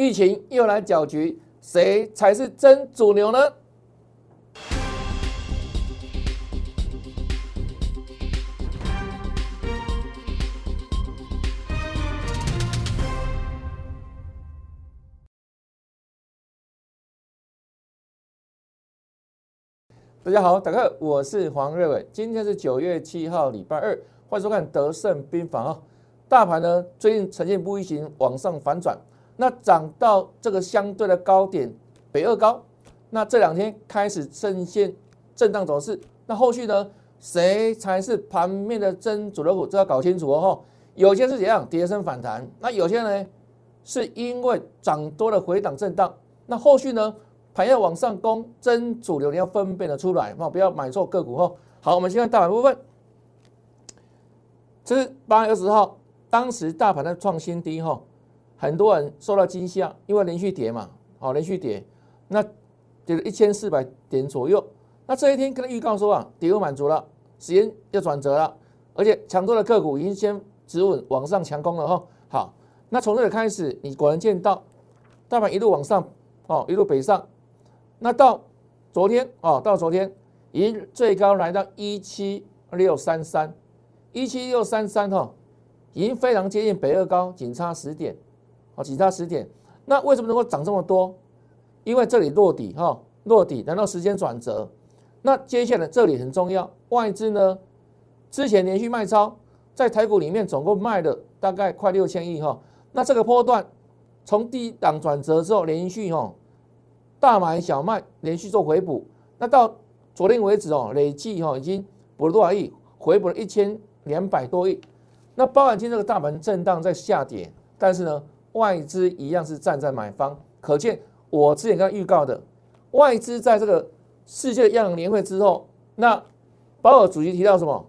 疫情又来搅局，谁才是真主流呢？大家好，大家好，我是黄瑞伟。今天是九月七号，礼拜二，欢迎收看德胜兵法啊。大盘呢最近呈现 V 型往上反转，那涨到这个相对的高点北二高，那这两天开始呈现震荡走势。那后续呢，谁才是盘面的真主流股？这要搞清楚哦。有些是怎样跌升反弹，那有些呢是因为涨多了回档震荡，那后续呢？盘要往上攻，真主流你要分辨的出来，哦，不要买错个股哦。好，我们先看大盘部分。这是八月二十号，当时大盘的创新低哈，很多人受到惊吓，因为连续跌嘛，哦，连续跌，那跌了一千四百点左右。那这一天跟他预告说啊，跌幅满足了，时间要转折了，而且强多的个股已经先止稳往上强攻了哈。好，那从这里开始，你果然见到大盘一路往上，哦，一路北上。那到昨天哦，到昨天已经最高来到一七六三三，一七六三三哈，已经非常接近北二高，仅差十点，哦，仅差十点。那为什么能够涨这么多？因为这里落底哈，落底，难道时间转折？那接下来这里很重要，外资呢之前连续卖超，在台股里面总共卖了大概快六千亿哈。那这个波段从低档转折之后连续哈。大买小卖连续做回补，那到昨天为止哦，累计哈已经补了多少亿？回补了一千两百多亿。那包含今天这个大盘震荡在下跌，但是呢，外资一样是站在买方，可见我之前刚预告的，外资在这个世界央行年会之后，那保尔主席提到什么？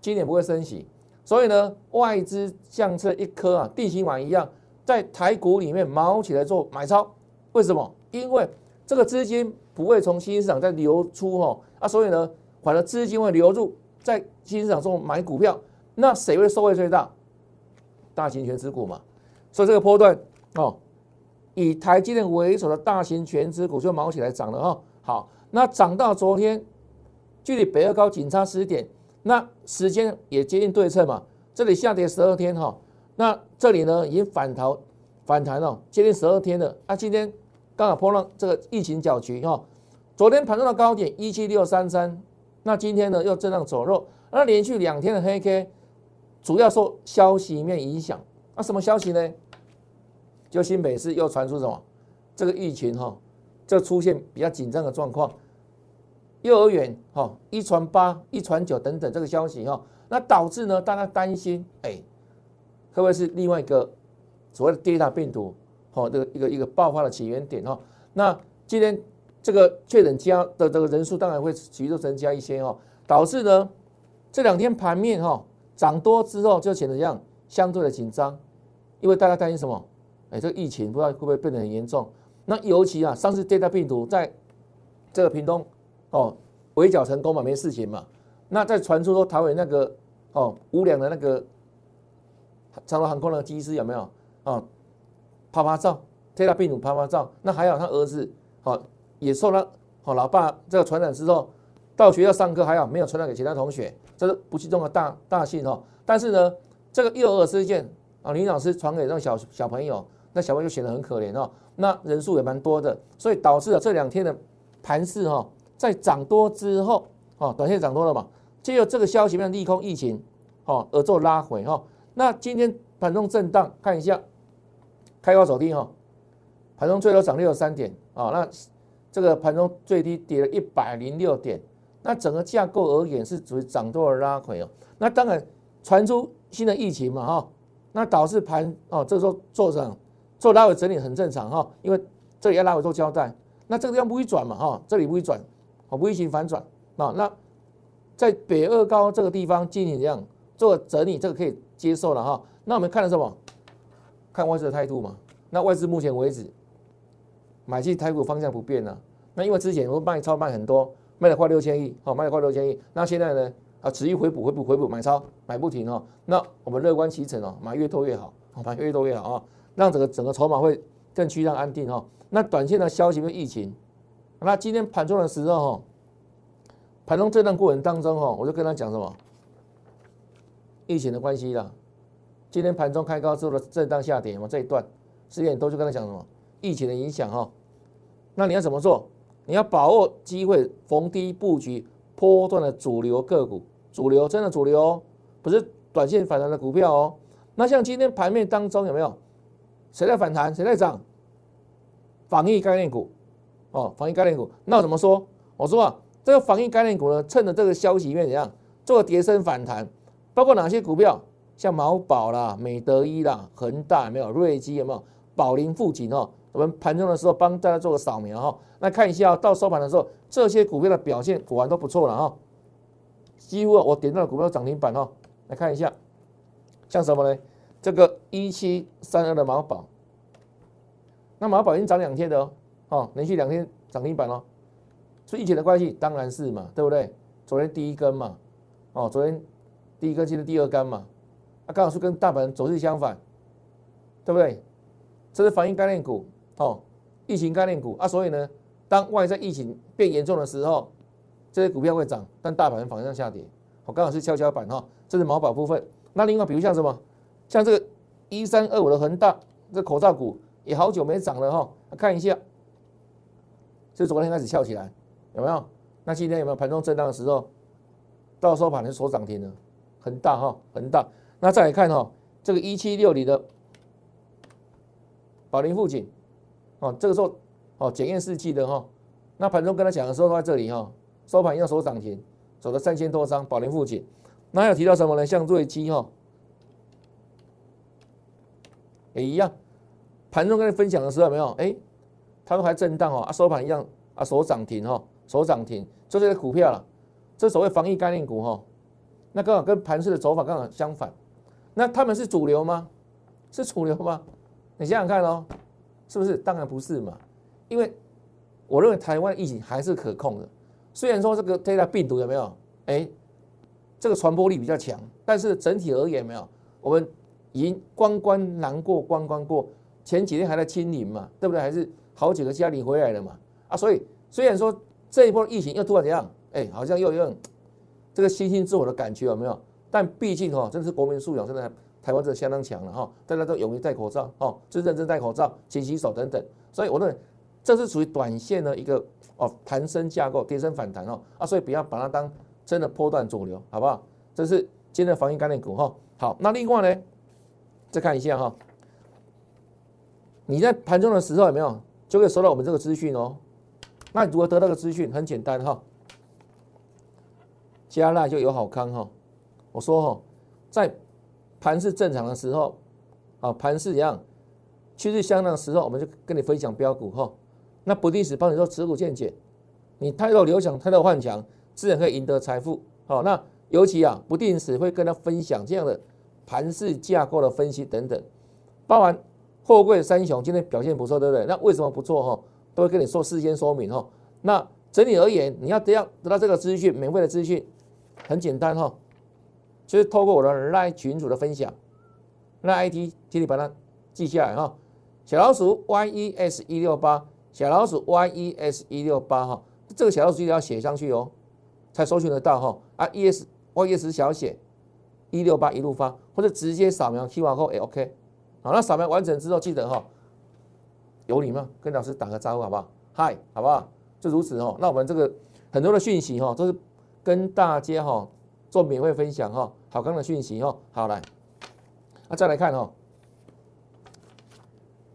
今年不会升息，所以呢，外资像这一颗啊地心丸一样，在台股里面毛起来做买超。为什么？因为这个资金不会从新兴市场再流出哈啊，所以呢，反而资金会流入在新兴市场中买股票，那谁会受惠最大？大型全资股嘛，所以这个波段哦，以台积电为首的大型全资股就毛起来涨了哈。好，那涨到昨天，距离北二高仅差十点，那时间也接近对称嘛。这里下跌十二天哈，那这里呢已经反弹反弹了，接近十二天了啊，今天。刚好碰到这个疫情搅局哈，昨天盘中的高点一七六三三，那今天呢又震荡走弱，那连续两天的黑 K，主要受消息面影响。那什么消息呢？就新北市又传出什么？这个疫情哈，这出现比较紧张的状况，幼儿园哈一传八一传九等等这个消息哈，那导致呢大家担心，哎，会不会是另外一个所谓的第二大病毒？好，这个一个一个爆发的起源点哈，那今天这个确诊加的这个人数当然会急速增加一些哈，导致呢这两天盘面哈涨多之后就显得这样相对的紧张，因为大家担心什么？哎，这个疫情不知道会不会变得很严重？那尤其啊，上次这代病毒在这个屏东哦围剿成功嘛，没事情嘛。那再传出说台湾那个哦无良的那个长荣航空的机师有没有啊？拍拍照，贴他病毒拍拍照，那还好他儿子好也受了好老爸这个传染之后，到学校上课还好没有传染给其他同学，这是不幸中的大大幸哦。但是呢，这个幼儿事件啊，林老师传给那种小小朋友，那小朋友就显得很可怜哦。那人数也蛮多的，所以导致了这两天的盘势哈，在涨多之后哦，短线涨多了嘛，借由这个消息面利空疫情哦而做拉回哈。那今天盘中震荡，看一下。开高走低哈，盘中最多涨六十三点啊，那这个盘中最低跌了一百零六点，那整个架构而言是属于涨多而拉回哦。那当然传出新的疫情嘛哈，那导致盘哦这时候做涨做拉回整理很正常哈，因为这里要拉回做交代，那这个地方不会转嘛哈，这里不会转，哦不会行反转啊，那在北二高这个地方进行这样做整理，这个可以接受了哈。那我们看了什么？看外资的态度嘛，那外资目前为止买进台股方向不变了。那因为之前我卖超卖很多，卖了快六千亿，好，卖了快六千亿。那现在呢，啊，持续回补，回补，回补，买超买不停哦。那我们乐观其成哦，买越多越好，买越多越好啊，让整个整个筹码会更趋向安定哈。那短线的消息跟疫情，那今天盘中的时候哈，盘中震荡过程当中哈，我就跟他讲什么？疫情的关系啦。今天盘中开高之后的震荡下跌嘛，这一段时间都就跟他讲什么？疫情的影响哈。那你要怎么做？你要把握机会，逢低布局波段的主流个股，主流真的主流哦，不是短线反弹的股票哦。那像今天盘面当中有没有谁在反弹，谁在涨？防疫概念股哦，防疫概念股。那我怎么说？我说啊，这个防疫概念股呢，趁着这个消息面怎样做个跌升反弹，包括哪些股票？像毛宝啦、美德一啦、恒大有没有？瑞基有没有？宝林富锦哦。我们盘中的时候帮大家做个扫描哈，那看一下到收盘的时候，这些股票的表现果然都不错了哈，几乎我点到的股票涨停板哈，来看一下，像什么呢？这个一七三二的毛宝，那毛宝已经涨两天的哦，连续两天涨停板哦，是疫情的关系，当然是嘛，对不对？昨天第一根嘛，哦，昨天第一根，今天第二根嘛，啊，刚好是跟大盘走势相反，对不对？这是反映概念股。哦，疫情概念股啊，所以呢，当外在疫情变严重的时候，这些股票会涨，但大盘反向下跌。我刚好是跷跷板哈，这是毛宝部分。那另外，比如像什么，像这个一三二五的恒大，这口罩股也好久没涨了哈。看一下，就昨天开始翘起来，有没有？那今天有没有盘中震荡的时候，到收盘是所涨停了，恒大哈，恒大。那再来看哈，这个一七六里的宝林富锦。哦，这个时候哦，检验试剂的哈，那盘中跟他讲的时候都在这里哈，收盘要收涨停，走了三千多张，宝林富锦，那有提到什么呢？像瑞基哈，也一样，盘中跟你分享的时候有没有？哎，他们还震荡哦，啊，收盘一样啊，收涨停哈，收涨停，就这些股票了，这所谓防疫概念股哈，那刚好跟盘市的走法刚好相反，那他们是主流吗？是主流吗？你想想看哦。是不是？当然不是嘛，因为我认为台湾疫情还是可控的。虽然说这个 Delta 病毒有没有？哎，这个传播力比较强，但是整体而言没有。我们迎关关难过关关过，前几天还在清零嘛，对不对？还是好几个家庭回来了嘛。啊，所以虽然说这一波疫情又突然怎样？哎，好像又有这个星星自我的感觉有没有？但毕竟哈，真的是国民素养真的。台湾这相当强了哈，大家都勇于戴口罩哦，就认真戴口罩、勤洗手等等。所以我认为这是属于短线的一个哦弹升架构、跌升反弹哦啊，所以不要把它当真的波段主流，好不好？这是今天的防疫概念股哈。好，那另外呢，再看一下哈，你在盘中的时候有没有就可以收到我们这个资讯哦？那如何得到个资讯？很简单哈，加辣就有好康哈。我说哈，在盘是正常的时候，啊，盘是一样，趋势相当的时候，我们就跟你分享标股哈。那不定时帮你做持股见解，你太多流想，太多幻想，自然可以赢得财富。好，那尤其啊，不定时会跟他分享这样的盘势架构的分析等等，包含货柜三雄今天表现不错，对不对？那为什么不错哈？都会跟你说事先说明哈。那整体而言，你要得要得到这个资讯，免费的资讯，很简单哈。就是透过我的赖群主的分享，赖 ID 请你把它记下来哈。小老鼠 yes 一六八，小老鼠 yes 一六八哈，这个小老鼠一定要写上去哦，才搜寻得到哈。啊，es yes 小写一六八一路发，或者直接扫描 QR code 也 OK。好，那扫描完成之后，记得哈，有礼貌跟老师打个招呼好不好？嗨，好不好？就如此哦。那我们这个很多的讯息哈，都是跟大家哈。做免费分享哈，好康的讯息哈，好来，那再来看哈，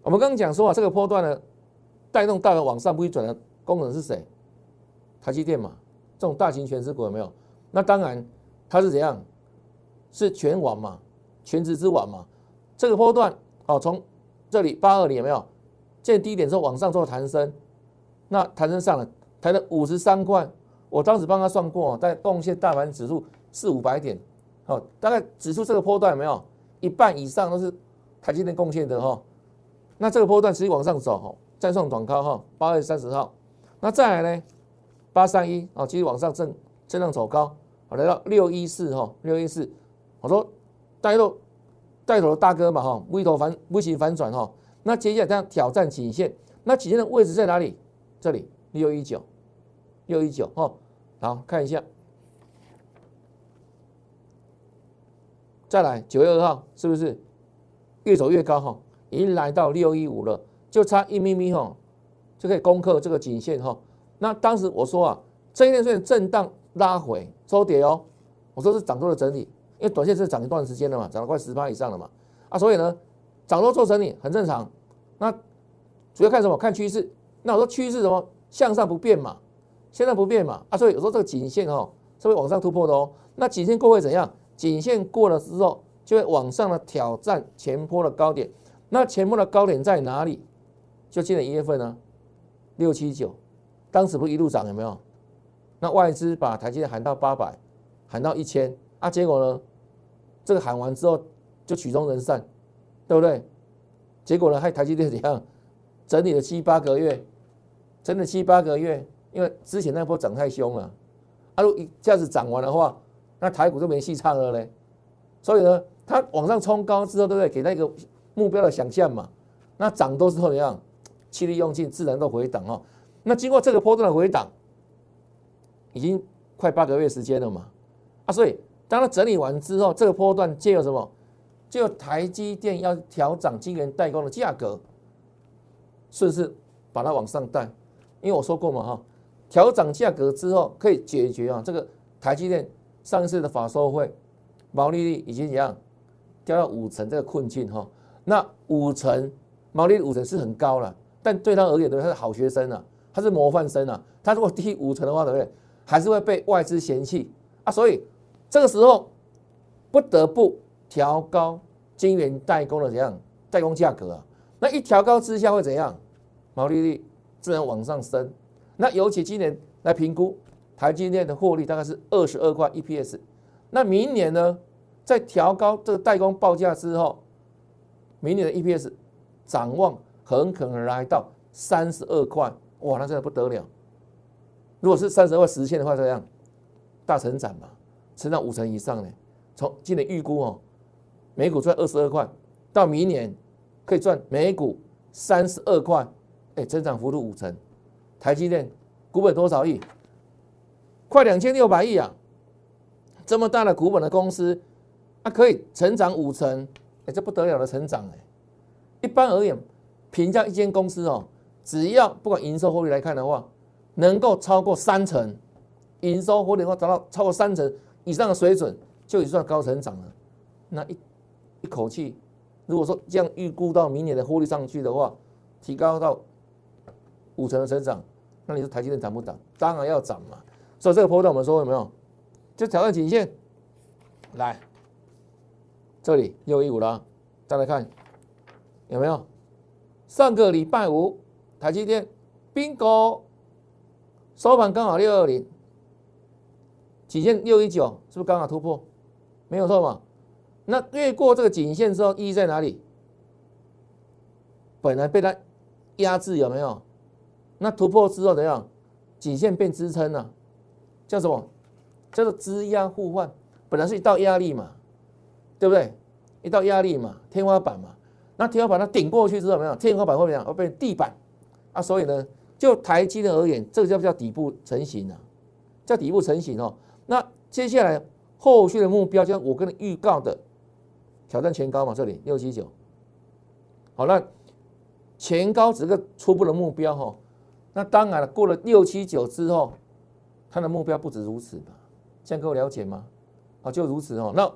我们刚刚讲说啊，这个波段呢，带动大的往上不会转的功能是谁？台积电嘛，这种大型全值股有没有？那当然它是怎样？是全网嘛，全值之网嘛。这个波段哦，从这里八二零有没有见低点之后往上做弹升？那弹升上了，弹了五十三块，我当时帮他算过，在贡献大盘指数。四五百点，好，大概指数这个波段有没有一半以上都是台积电贡献的哈？那这个波段持续往上走，再上短高哈，八月三十号，那再来呢？八三一啊，继续往上震震荡走高，好，来到六一四哈，六一四，我说带头带头的大哥嘛哈，微头反微型反转哈，那接下来它要挑战颈线，那颈线的位置在哪里？这里六一九，六一九哦，好看一下，再来九月二号是不是越走越高哈？已经来到六一五了，就差一咪咪哈，就可以攻克这个颈线哈。那当时我说啊，这一天虽然震荡拉回收跌哦，我说是涨多的整理，因为短线是涨一段时间了嘛，涨了快十八以上了嘛，啊，所以呢，涨多做整理很正常。那主要看什么？看趋势。那我说趋势什么？向上不变嘛，向上不变嘛，啊，所以有时候这个颈线哦是会往上突破的哦。那颈线过会怎样？颈线过了之后，就会往上的挑战前坡的高点。那前坡的高点在哪里？就今年一月份呢，六七九。当时不一路涨有没有？那外资把台积电喊到八百，喊到一千啊，结果呢？这个喊完之后就曲终人散，对不对？结果呢，还台积电怎样？整理了七八个月，整理七八个月，因为之前那波涨太凶了，啊，如果一下子涨完的话，那台股就没戏唱了嘞。所以呢，它往上冲高之后，对不对？给那个目标的想象嘛，那涨多之后怎样？气力用尽，自然都回档哦。那经过这个波段的回档，已经快八个月时间了嘛，啊，所以当它整理完之后，这个波段借有什么？就台积电要调涨晶圆代工的价格，顺势把它往上带。因为我说过嘛，哈，调涨价格之后可以解决啊，这个台积电上市的法收会毛利率已经一样掉到五成这个困境哈。那五成毛利率五成是很高了，但对他而言，对他是好学生啊。他是模范生啊，他如果低五成的话，对不对？还是会被外资嫌弃啊，所以这个时候不得不调高晶圆代工的怎样代工价格啊？那一调高之下会怎样？毛利率自然往上升。那尤其今年来评估台积电的获利大概是二十二块 EPS，那明年呢，在调高这个代工报价之后，明年的 EPS 展望很可能来到三十二块。哇，那真的不得了！如果是三十块实现的话，这样大成长嘛，成长五成以上呢。从今年预估哦，每股赚二十二块，到明年可以赚每股三十二块，哎，增长幅度五成。台积电股本多少亿？快两千六百亿啊！这么大的股本的公司，它可以成长五成，哎，这不得了的成长哎。一般而言，评价一间公司哦。只要不管营收获利来看的话，能够超过三成，营收获利能够达到超过三成以上的水准，就已经算高成长了。那一一口气，如果说这样预估到明年的获利上去的话，提高到五成的成长，那你说台积电涨不涨？当然要涨嘛。所以这个波段我们说有没有？就挑战颈线，来这里六一五了，再来看有没有？上个礼拜五。台积电冰高收盘刚好六二零，颈线六一九，是不是刚好突破？没有错嘛？那越过这个颈线之后，意义在哪里？本来被它压制有没有？那突破之后怎样？颈线变支撑了，叫什么？叫做支压互换。本来是一道压力嘛，对不对？一道压力嘛，天花板嘛。那天花板它顶过去之后怎么样？天花板会怎样？会变地板。啊，所以呢，就台积的而言，这个叫不叫底部成型呢？叫底部成型哦。那接下来后续的目标，就像我跟你预告的，挑战前高嘛，这里六七九。好，那前高只是个初步的目标哈。那当然了，过了六七九之后，它的目标不止如此嘛。这样各位了解吗？啊，就如此哦。那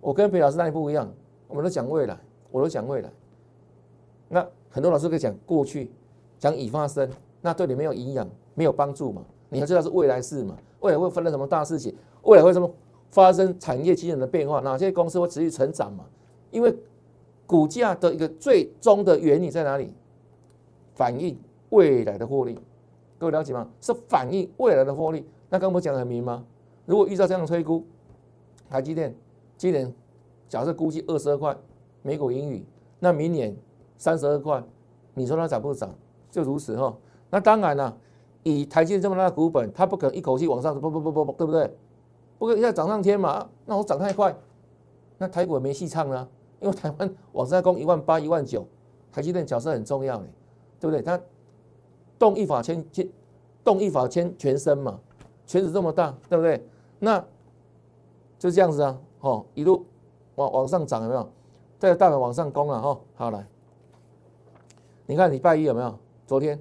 我跟裴老师那里不一样，我们都讲未来，我都讲未来。那很多老师可以讲过去。讲已发生，那对你没有营养，没有帮助嘛？你要知道是未来事嘛？未来会发生什么大事情？未来会什么发生产业机能的变化？哪些公司会持续成长嘛？因为股价的一个最终的原理在哪里？反映未来的获利，各位了解吗？是反映未来的获利。那刚我讲的很明吗？如果遇到这样的推估，台积电今年假设估计二十二块每股盈余，那明年三十二块，你说它涨不涨？就如此哈，那当然了，以台积电这么大的股本，它不可能一口气往上，不不不不不，对不对？不可能一下涨上天嘛，那我涨太快，那台股也没戏唱了，因为台湾往上攻一万八、一万九，台积电角色很重要呢，对不对？它动一法牵牵，动一法牵全身嘛，圈子这么大，对不对？那就这样子啊，哦，一路往往上涨有没有？在大盘往上攻了哈，好来，你看礼拜一有没有？昨天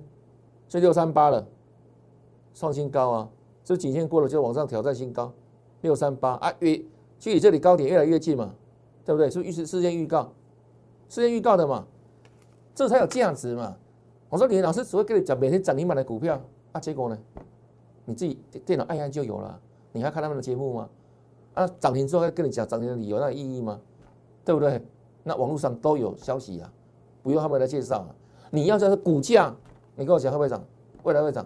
是六三八了，创新高啊，这颈线过了就往上挑战新高，六三八啊，越距离这里高点越来越近嘛，对不对？是预示事先预告，事先预告的嘛，这才有价值嘛。我说你老师只会跟你讲每天涨停板的股票啊，结果呢，你自己电脑按按就有了，你还看他们的节目吗？啊，涨停之后再跟你讲涨停的理由，那有意义吗？对不对？那网络上都有消息啊，不用他们来介绍啊。你要是股价，你跟我讲会不会涨？未来会涨？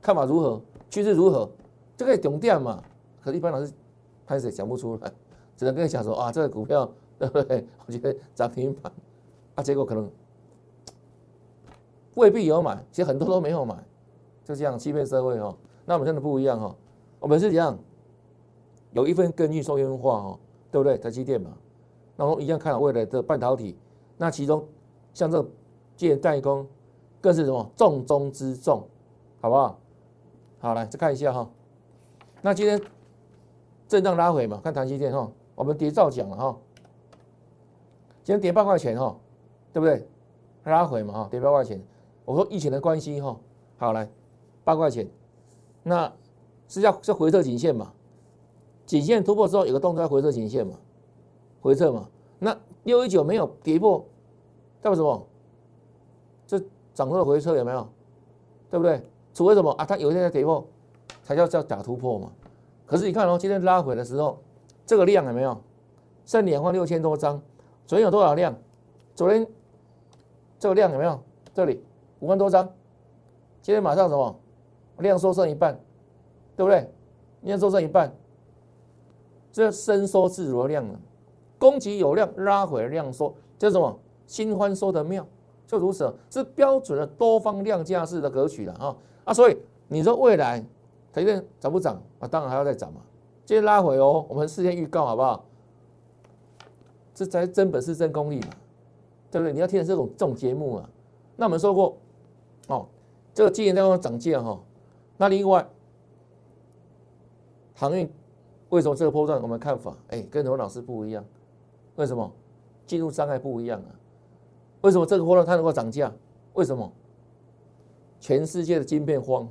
看法如何？趋势如何？这个重点嘛。可是一般老师开始讲不出来，只能跟你讲说啊，这个股票 对不对？我觉得涨停板啊，结果可能未必有买，其实很多都没有买，就这样欺骗社会哦。那我们真的不一样哦，我们是这样，有一份根据说人话哦，对不对？台积电嘛，那我们一样看好未来的半导体，那其中像这。借代工更是什么重中之重，好不好？好，来再看一下哈。那今天震荡拉回嘛，看台积电哈，我们跌照讲了哈。今天跌八块钱哈，对不对？拉回嘛哈，跌八块钱。我说疫情的关系哈，好来八块钱，那是要是回撤颈线嘛？颈线突破之后有个动作要回撤颈线嘛？回撤嘛？那六一九没有跌破，代表什么？这涨多的回撤有没有？对不对？除非什么啊？它有一天在跌破，才叫叫假突破嘛。可是你看哦，今天拉回的时候，这个量有没有？剩两万六千多张。昨天有多少量？昨天这个量有没有？这里五万多张。今天马上什么？量缩剩一半，对不对？量缩剩一半，这伸缩自如的量呢？供给有量，拉回量缩，叫什么？新欢说的妙。就如此，是标准的多方量价式的格局了啊啊！所以你说未来台积电涨不涨啊？当然还要再涨嘛。接着拉回哦，我们事先预告好不好？这才真本事、真功力嘛，对不对？你要听这种这种节目啊。那我们说过哦，这个今年在光涨价哈。那另外航运为什么这个波段我们看法哎跟罗老师不一样？为什么进入障碍不一样啊？为什么这个波段？它能够涨价？为什么？全世界的晶片荒，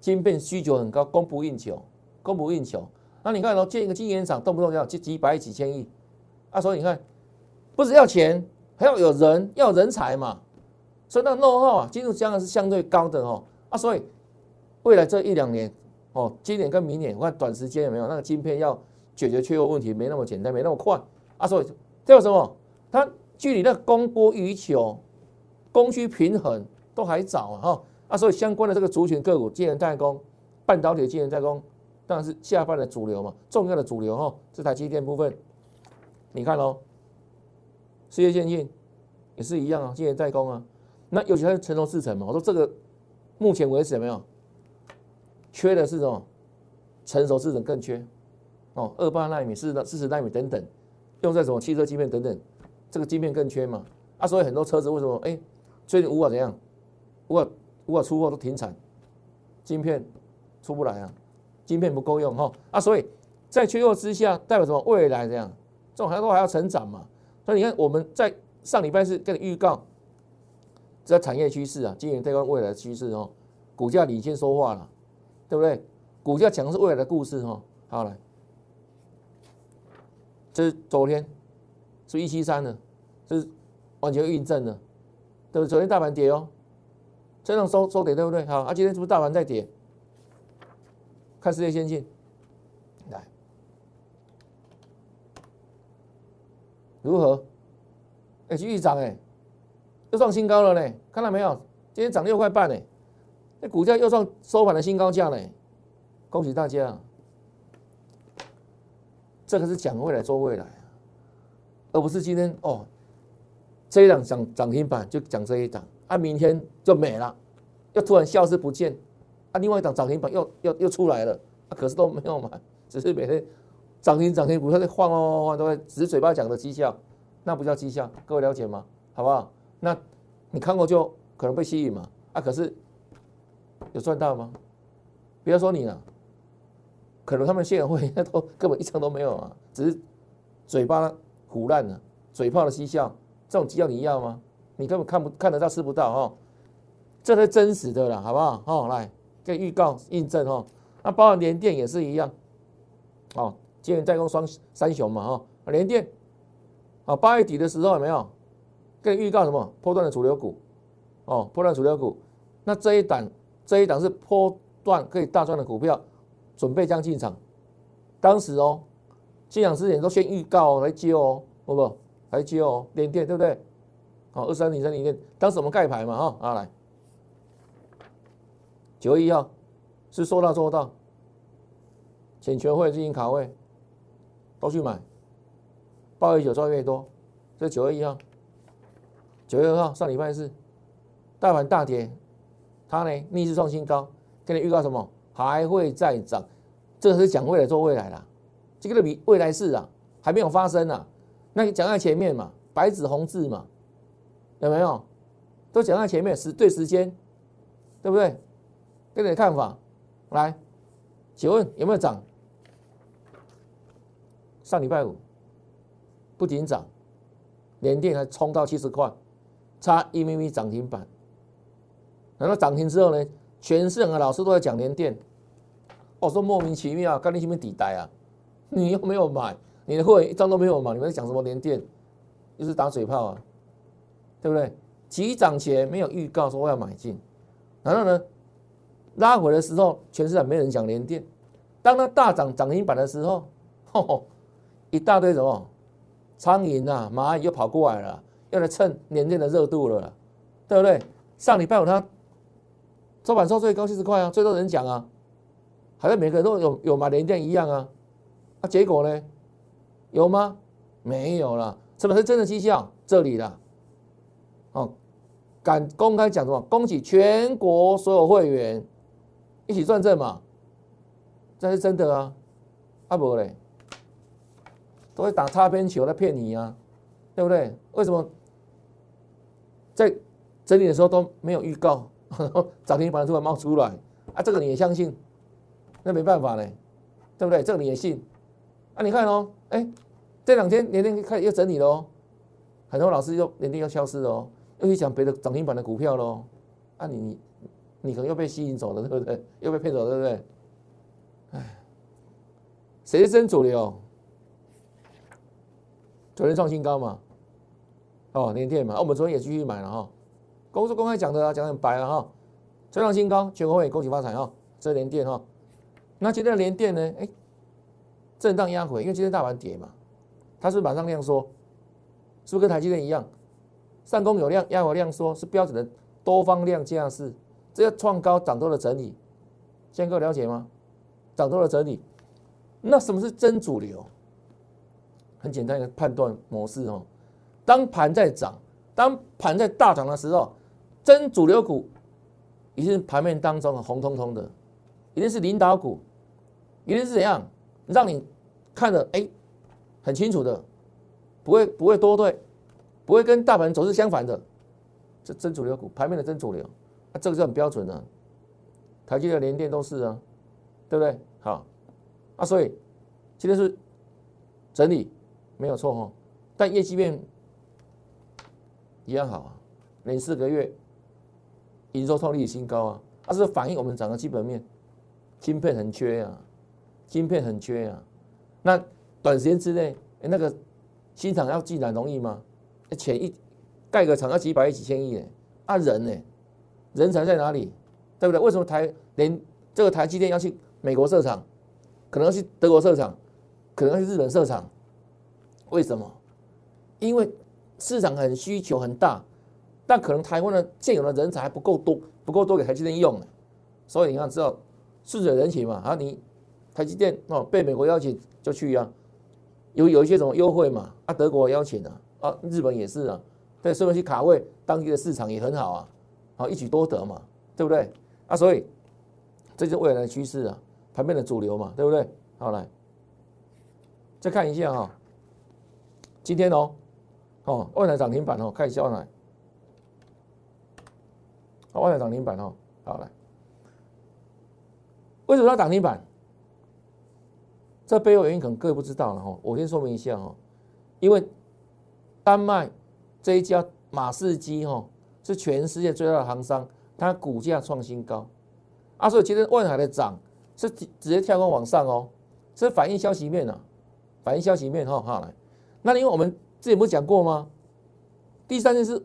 晶片需求很高，供不应求，供不应求。那你看哦，建一个晶圆厂动不动要几几百几千亿，啊，所以你看，不是要钱，还要有人，要人才嘛。所以那 know how 啊，进入将来是相对高的哦。啊，所以未来这一两年哦，今年跟明年，我看短时间有没有那个晶片要解决缺货问题，没那么简单，没那么快。啊，所以这有什么？它。距离那供过于求、供需平衡都还早啊！哈啊，所以相关的这个族群个股，晶圆代工、半导体的晶圆代工，当然是下半的主流嘛，重要的主流哈。这台机电部分，你看哦，世界先进也是一样啊，晶圆代工啊。那尤其是成熟制程嘛，我说这个目前为止有没有缺的是什么？成熟制程更缺哦，二八纳米、四十四十纳米等等，用在什么汽车晶片等等。这个晶片更缺嘛？啊，所以很多车子为什么哎，最近无法怎样，无法如果出货都停产，晶片出不来啊，晶片不够用哈啊，所以在缺货之下，代表什么？未来这样，这种还都还要成长嘛？所以你看我们在上礼拜是跟你预告，这产业趋势啊，经营对方未来的趋势哦，股价领先说话了，对不对？股价讲的是未来的故事哈。好来，这是昨天是一七三的。是完全印证的，对不对？昨天大盘跌哦，这样收收跌，对不对？好，啊，今天是不是大盘在跌？看世界先进，来如何？哎，继续涨哎，又创新高了呢，看到没有？今天涨六块半呢，那股价又创收盘的新高价呢，恭喜大家！这个是讲未来做未来而不是今天哦。这一档涨涨停板就讲这一档，啊，明天就没了，又突然消失不见，啊，另外一档涨停板又又又出来了，啊，可是都没有买，只是每天涨停涨停股票在晃晃晃晃，都在只是嘴巴讲的绩效，那不叫绩效，各位了解吗？好不好？那你看过就可能被吸引嘛，啊，可是有赚到吗？不要说你了，可能他们现在会 都根本一张都没有啊，只是嘴巴胡烂了，嘴炮的嬉笑，这种绩效你要吗？你根本看不看得到吃不到哦，这是真实的了，好不好？哦，来给预告印证哦，那包含联电也是一样，哦，今年代工双三雄嘛，哦，联电，啊，八月底的时候有没有？跟预告什么波段的主流股，哦，波段主流股，那这一档这一档是波段可以大赚的股票，准备将进场。当时哦，进场之前都先预告哦来接哦，不不来接哦，连电对不对？好，二三零三零电，当时我们盖牌嘛，哈啊来，九月一号是说到做到，请全会进行卡位，都去买，八月九赚越多，这九月一号。九月二号上礼拜四，大盘大跌，它呢逆势创新高，跟你预告什么？还会再涨，这个是讲未来做未来啦，这个比未来事啊还没有发生呢。那你讲在前面嘛，白纸红字嘛，有没有？都讲在前面时对时间，对不对？跟你的看法，来，请问有没有涨？上礼拜五不仅涨，连电还冲到七十块。差一咪咪涨停板，然后涨停之后呢，全市的老师都在讲联电，我说莫名其妙，干你什么底带啊？你又没有买，你的会员一张都没有买，你们在讲什么联电？就是打嘴炮啊，对不对？急涨前没有预告说我要买进，然后呢，拉回的时候，全市场没人讲联电，当它大涨涨停板的时候，吼吼，一大堆什么苍蝇啊、蚂蚁又跑过来了。要来蹭年电的热度了，对不对？上礼拜五它收盘收最高七十块啊，最多人讲啊，好像每个人都有有买联电一样啊，啊，结果呢？有吗？没有了，什么是真的绩效？这里了，敢公开讲什么？恭喜全国所有会员一起赚正嘛，这是真的啊，阿伯嘞，都会打擦边球来骗你啊，对不对？为什么？在整理的时候都没有预告，涨停板突然冒出来啊！这个你也相信？那没办法嘞，对不对？这个你也信？啊，你看哦，哎，这两天连天开始又整理了哦，很多老师又连天又消失了哦，又去讲别的涨停板的股票喽。啊，你你可能又被吸引走了，对不对？又被骗走了，对不对？哎，谁是真主流？昨天创新高嘛？哦，连电嘛，我们昨天也继续买了哈。公司公开讲的啊，讲很白了哈。再创新高，全国会恭喜发财哈。这连电哈，那今天的连电呢？哎，震荡压回，因为今天大盘跌嘛，它是马上量缩，是不是跟台积电一样？上攻有量，压有量缩，是标准的多方量价势。这要创高涨多的整理，先各位了解吗？涨多的整理，那什么是真主流？很简单一个判断模式哦。当盘在涨，当盘在大涨的时候，真主流股一定是盘面当中红彤彤的，一定是领导股，一定是怎样让你看的哎很清楚的，不会不会多对，不会跟大盘走势相反的，这真主流股盘面的真主流，啊这个是很标准的，台积电、联电都是啊，对不对？好，啊所以今天是整理没有错哈，但业绩面。一样好啊，连四个月营收创历史新高啊，它是反映我们整个基本面，晶片很缺啊，晶片很缺啊，那短时间之内，那个新厂要进来容易吗？钱一盖个厂要几百亿几千亿呢，啊人呢？人才在哪里？对不对？为什么台连这个台积电要去美国设厂，可能要去德国设厂，可能要去日本设厂？为什么？因为。市场很需求很大，但可能台湾的现有的人才还不够多，不够多给台积电用所以你看，知道顺着人情嘛？啊，你台积电哦被美国邀请就去啊，有有一些什么优惠嘛？啊，德国邀请啊，日本也是啊，对，顺便去卡位当地的市场也很好啊，好一举多得嘛，对不对？啊，所以这就是未来的趋势啊，盘面的主流嘛，对不对？好来，再看一下哈，今天哦。哦，万台涨停板哦，看一下来，啊，万海涨停板哦，好来，为什么要涨停板？这背后原因可能各位不知道了哈，我先说明一下哈，因为丹麦这一家马士基哈是全世界最大的航商，它股价创新高，啊，所以今天万海的涨是直接跳空往上哦，是反映消息面啊，反映消息面哈，好来，那因为我们之前不是讲过吗？第三件事，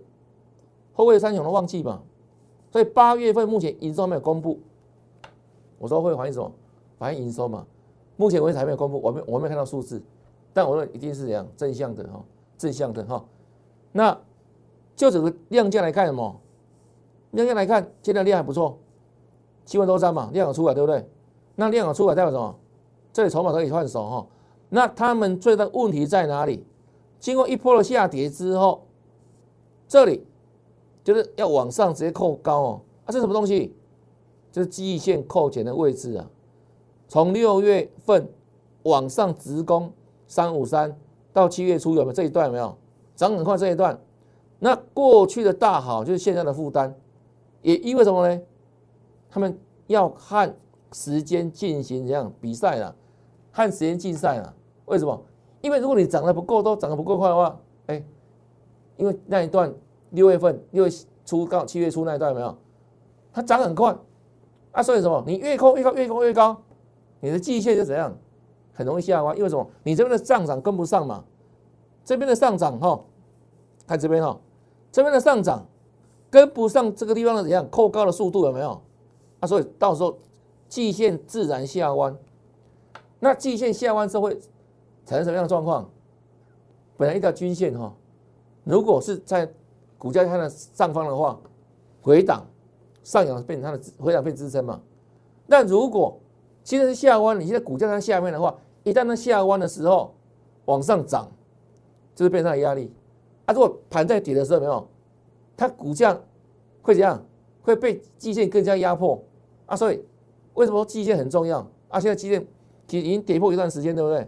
后卫三雄的旺季嘛，所以八月份目前营收没有公布，我说会反映什么？反映营收嘛。目前为止还没有公布，我没我没有看到数字，但我认为一定是这样正向的哈，正向的哈。那就整个量价来看什么？量价来看，现在量还不错，七万多张嘛，量有出来对不对？那量有出来代表什么？这里筹码可以换手哈。那他们最大问题在哪里？经过一波的下跌之后，这里就是要往上直接扣高哦。啊，这什么东西？就是记忆线扣减的位置啊。从六月份往上直攻三五三到七月初有没有这一段有没有涨很快这一段？那过去的大好就是现在的负担，也意味什么呢？他们要和时间进行这样比赛了，和时间竞赛了。为什么？因为如果你涨得不够多，涨得不够快的话，哎，因为那一段六月份六月初到七月初那一段有没有？它涨很快啊，所以什么？你越空越高，越空越高。你的季线就怎样，很容易下滑，因为什么？你这边的上涨跟不上嘛，这边的上涨哈，看这边哈，这边的上涨跟不上这个地方的怎样，扣高的速度有没有？啊，所以到时候季线自然下弯，那季线下弯之后会产生什么样的状况？本来一条均线哈，如果是在股价它的上方的话，回档上扬变成它的回档变支撑嘛，那如果现在是下弯，你现在股价在下面的话，一旦它下弯的时候往上涨，就是变成压力。啊，如果盘在底的时候没有，它股价会怎样？会被季线更加压迫啊。所以为什么季线很重要啊？现在季线其实已经跌破一段时间，对不对？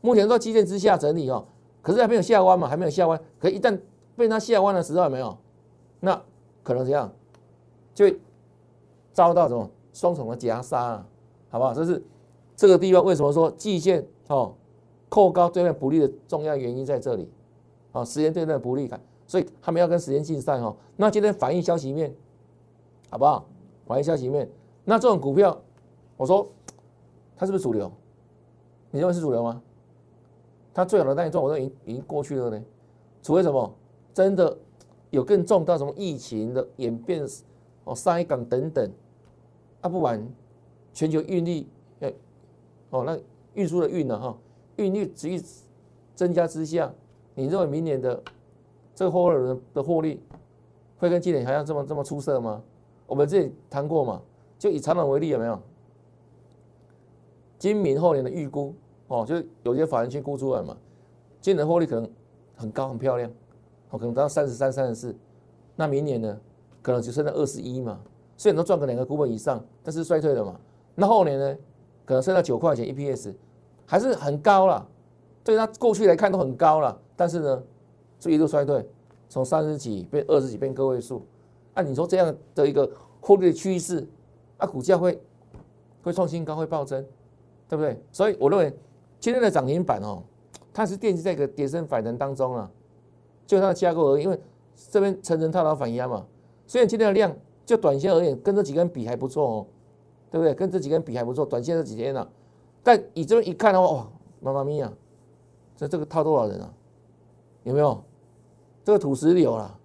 目前在季线之下整理哦，可是还没有下弯嘛，还没有下弯。可一旦被它下弯的时候没有，那可能怎样？就会遭到什么双重的夹杀。好不好？这是这个地方为什么说季线哦扣高对面不利的重要原因在这里啊，时间对面不利感，所以他们要跟时间竞赛哈。那今天反映消息面，好不好？反映消息面，那这种股票，我说它是不是主流？你认为是主流吗？它最好的那一段我都已经已经过去了呢，除非什么真的有更重大什么疫情的演变哦，上一港等等，啊，不然。全球运力，呃，哦，那运输的运呢？哈，运力持续增加之下，你认为明年的这个货轮的获利会跟今年还要这么这么出色吗？我们这里谈过嘛？就以长短为例，有没有？今明后年的预估，哦，就有些法人去估出来嘛，今年获利可能很高很漂亮，哦，可能达到三十三、三十四，那明年呢，可能只剩下二十一嘛，虽然都赚个两个股本以上，但是衰退了嘛。那后年呢？可能升到九块钱 EPS，还是很高了。对它过去来看都很高了，但是呢，是一路衰退，从三十几变二十几变个位数。按你说这样的一个获利的趋势，啊，股价会会创新高，会暴增，对不对？所以我认为今天的涨停板哦，它是奠基在一个跌升反弹当中啊，就它的架构而已。因为这边层层套牢反压嘛，虽然今天的量就短线而言跟这几根比还不错哦。对不对？跟这几天比还不错，短线这几天呢，但你这边一看的话，哇，妈妈咪呀，这这个套多少人啊？有没有？这个土石流了，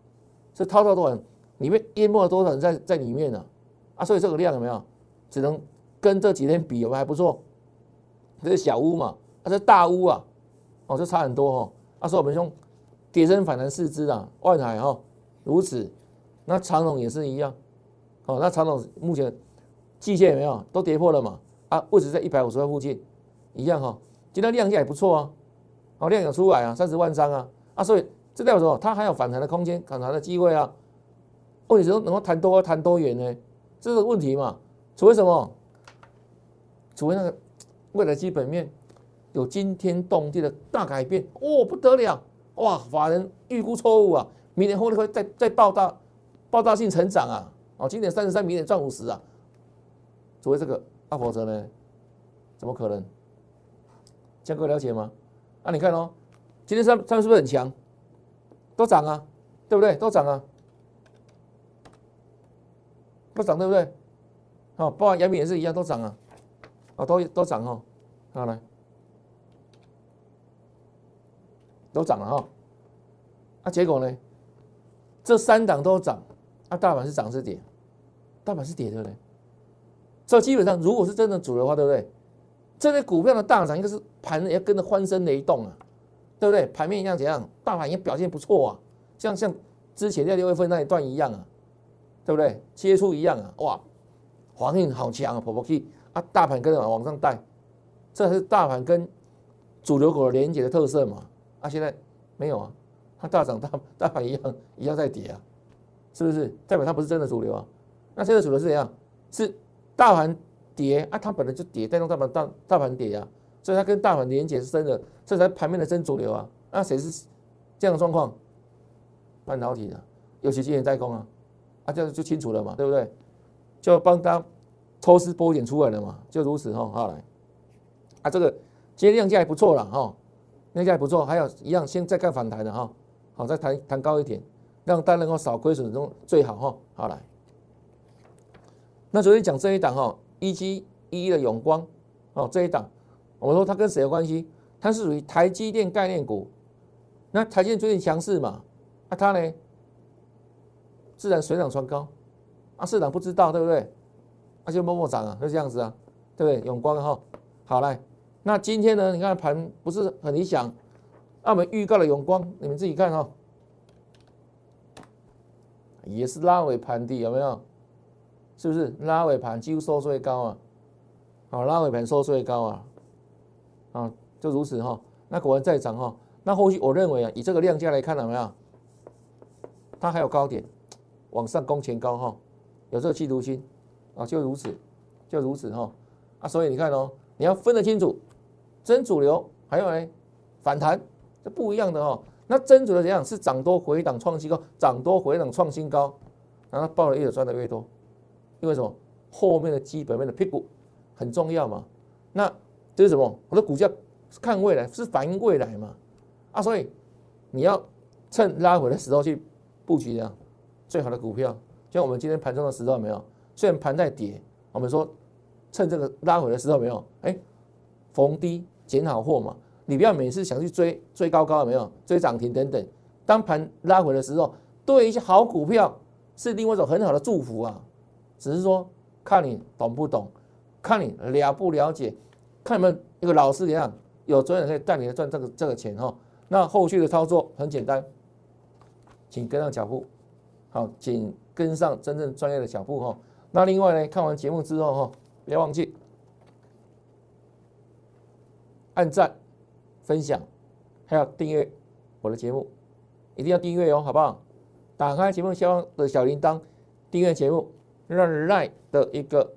这套到多少人？里面淹没了多少人在在里面呢？啊，所以这个量有没有？只能跟这几天比，有没有还不错？这是小屋嘛？啊，这大屋啊，哦，这差很多哦。啊，所以我们用跌升反弹四支啊，万海哈如此，那长隆也是一样，哦，那长隆目前。季线有没有都跌破了嘛？啊，位置在一百五十块附近，一样哈。今天量价也不错啊，哦，量有出来啊，三十万张啊，啊，所以这代表什么？它还有反弹的空间，反弹的机会啊。问题是能够谈多谈多远呢？这是问题嘛？除非什么？除非那个未来基本面有惊天动地的大改变哦，不得了哇！法人预估错误啊，明年获利会再再爆大爆炸性成长啊，哦，今年三十三，明年赚五十啊，除非这个，那否则呢？怎么可能？江哥了解吗？啊，你看哦，今天上上面是不是很强？都涨啊，对不对？都涨啊，都涨对不对？哦，包括阳明也是一样，都涨啊，啊，都都涨哦，好来，都涨了哈。啊，结果呢？这三档都涨，啊，大盘是涨是跌？大盘是跌的嘞。这基本上，如果是真的主流的话，对不对？这类股票的大涨，应该是盘也跟着欢声雷动啊，对不对？盘面一样怎样？大盘也表现不错啊，像像之前在六月份那一段一样啊，对不对？切出一样啊，哇，黄运好强啊，婆婆去啊，大盘跟着往上带，这是大盘跟主流股的连接的特色嘛？啊，现在没有啊。它大涨，大大盘一样一样在跌啊，是不是？代表它不是真的主流啊？那现在主流是怎样？是大盘跌啊，它本来就跌，带动大盘大大盘跌啊，所以它跟大盘连接是真的，这才盘面的真主流啊。那谁是这样的状况？半导体的，尤其今年代工啊，啊这样就清楚了嘛，对不对？就帮他抽丝剥茧出来了嘛，就如此哈。好来，啊这个今天量价还不错了哈，量价还不错，还有一样先再看反弹的哈。好，再谈谈高一点，让大家能够少亏损中最好哈。好来，那昨天讲这一档哈，一七一的永光哦，这一档，我说它跟谁有关系？它是属于台积电概念股。那台积电最近强势嘛，那它呢，自然水涨船高。啊，市场不知道对不对？那就默默涨啊，就这样子啊，对不对？永光哈，好来，那今天呢，你看盘不是很理想。那我们预告的永光，你们自己看哈，也是拉尾盘底，有没有？是不是拉尾盘几乎收最高啊？好，拉尾盘收最高啊，啊，就如此哈。那果然在涨哈。那后续我认为啊，以这个量价来看，有没有？它还有高点，往上攻前高哈，有这个企图心啊，就如此，就如此哈。啊，所以你看哦，你要分得清楚，真主流还有呢反弹。这不一样的哦，那真主流怎样？是涨多回档创新高，涨多回档创新高，然后报的越赚的越多，因为什么？后面的基本面的屁股很重要嘛。那这是什么？我的股价是看未来，是反映未来嘛。啊，所以你要趁拉回的时候去布局这样最好的股票。像我们今天盘中的时候没有？虽然盘在跌，我们说趁这个拉回的时候没有？哎，逢低捡好货嘛。你不要每次想去追追高高，有没有追涨停等等？当盘拉回的时候，对一些好股票是另外一种很好的祝福啊。只是说看你懂不懂，看你了不了解，看有没有一个老师一样有专人可以带你来赚这个这个钱哈。那后续的操作很简单，请跟上脚步，好，请跟上真正专业的脚步哈。那另外呢，看完节目之后哈，别忘记按赞。分享，还要订阅我的节目，一定要订阅哦，好不好？打开节目下方的小铃铛，订阅节目，让 Line 的一个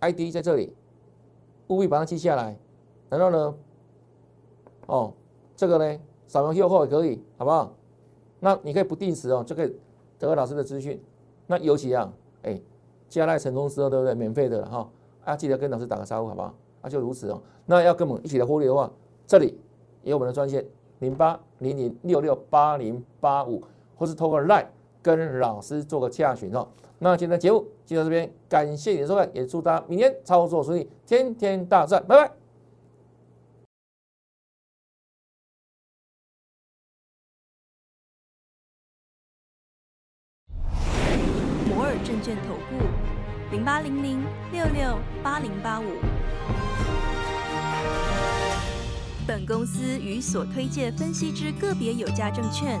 ID 在这里，务必把它记下来。然后呢，哦，这个呢，扫描 Q 后也可以，好不好？那你可以不定时哦，就可以得到老师的资讯。那尤其啊，哎，加赖成功之后，对不对？免费的哈，啊，记得跟老师打个招呼，好不好？那就如此哦。那要跟我们一起来获利的话。这里有我们的专线零八零零六六八零八五，或是透过 LINE 跟老师做个洽询哦。那今天的节目就到这边，感谢你的收看，也祝大家明天操作顺利，天天大赚，拜拜。摩尔证券投顾零八零零六六八零八五。本公司与所推介分析之个别有价证券